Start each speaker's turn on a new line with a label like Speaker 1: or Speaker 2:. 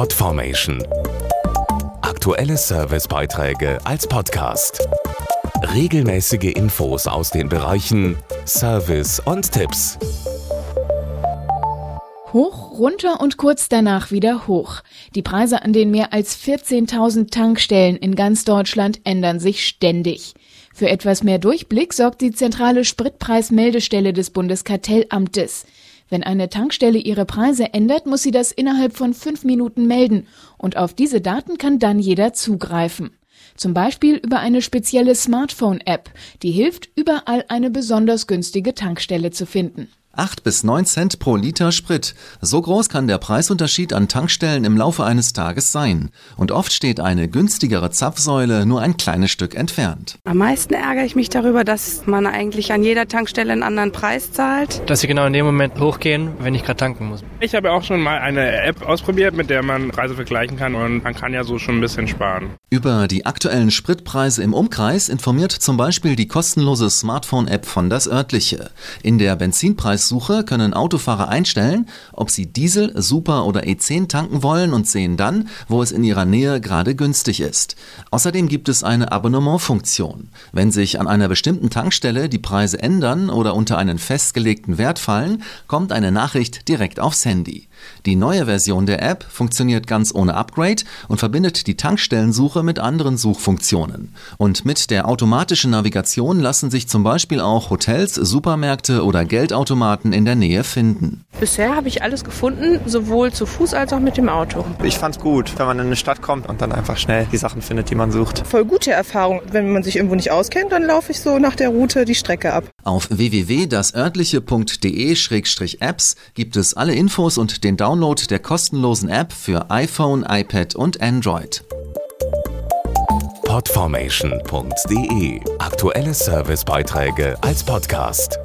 Speaker 1: Podformation. Aktuelle Servicebeiträge als Podcast. Regelmäßige Infos aus den Bereichen Service und Tipps.
Speaker 2: Hoch, runter und kurz danach wieder hoch. Die Preise an den mehr als 14.000 Tankstellen in ganz Deutschland ändern sich ständig. Für etwas mehr Durchblick sorgt die zentrale Spritpreismeldestelle des Bundeskartellamtes. Wenn eine Tankstelle ihre Preise ändert, muss sie das innerhalb von fünf Minuten melden und auf diese Daten kann dann jeder zugreifen. Zum Beispiel über eine spezielle Smartphone-App, die hilft, überall eine besonders günstige Tankstelle zu finden.
Speaker 3: 8 bis 9 Cent pro Liter Sprit. So groß kann der Preisunterschied an Tankstellen im Laufe eines Tages sein. Und oft steht eine günstigere Zapfsäule nur ein kleines Stück entfernt.
Speaker 4: Am meisten ärgere ich mich darüber, dass man eigentlich an jeder Tankstelle einen anderen Preis zahlt.
Speaker 5: Dass sie genau in dem Moment hochgehen, wenn ich gerade tanken muss.
Speaker 6: Ich habe auch schon mal eine App ausprobiert, mit der man Preise vergleichen kann und man kann ja so schon ein bisschen sparen.
Speaker 3: Über die aktuellen Spritpreise im Umkreis informiert zum Beispiel die kostenlose Smartphone-App von das örtliche. In der Benzinpreis Preissuche können Autofahrer einstellen, ob sie Diesel, Super oder E10 tanken wollen und sehen dann, wo es in ihrer Nähe gerade günstig ist. Außerdem gibt es eine Abonnementfunktion. Wenn sich an einer bestimmten Tankstelle die Preise ändern oder unter einen festgelegten Wert fallen, kommt eine Nachricht direkt aufs Handy. Die neue Version der App funktioniert ganz ohne Upgrade und verbindet die Tankstellensuche mit anderen Suchfunktionen. Und mit der automatischen Navigation lassen sich zum Beispiel auch Hotels, Supermärkte oder Geldautomaten in der Nähe finden.
Speaker 7: Bisher habe ich alles gefunden, sowohl zu Fuß als auch mit dem Auto.
Speaker 8: Ich fand es gut, wenn man in eine Stadt kommt und dann einfach schnell die Sachen findet, die man sucht.
Speaker 9: Voll gute Erfahrung. Wenn man sich irgendwo nicht auskennt, dann laufe ich so nach der Route die Strecke ab.
Speaker 3: Auf www.dasörtliche.de-apps gibt es alle Infos und den Download der kostenlosen App für iPhone, iPad und Android.
Speaker 1: Podformation.de Aktuelle Servicebeiträge als Podcast.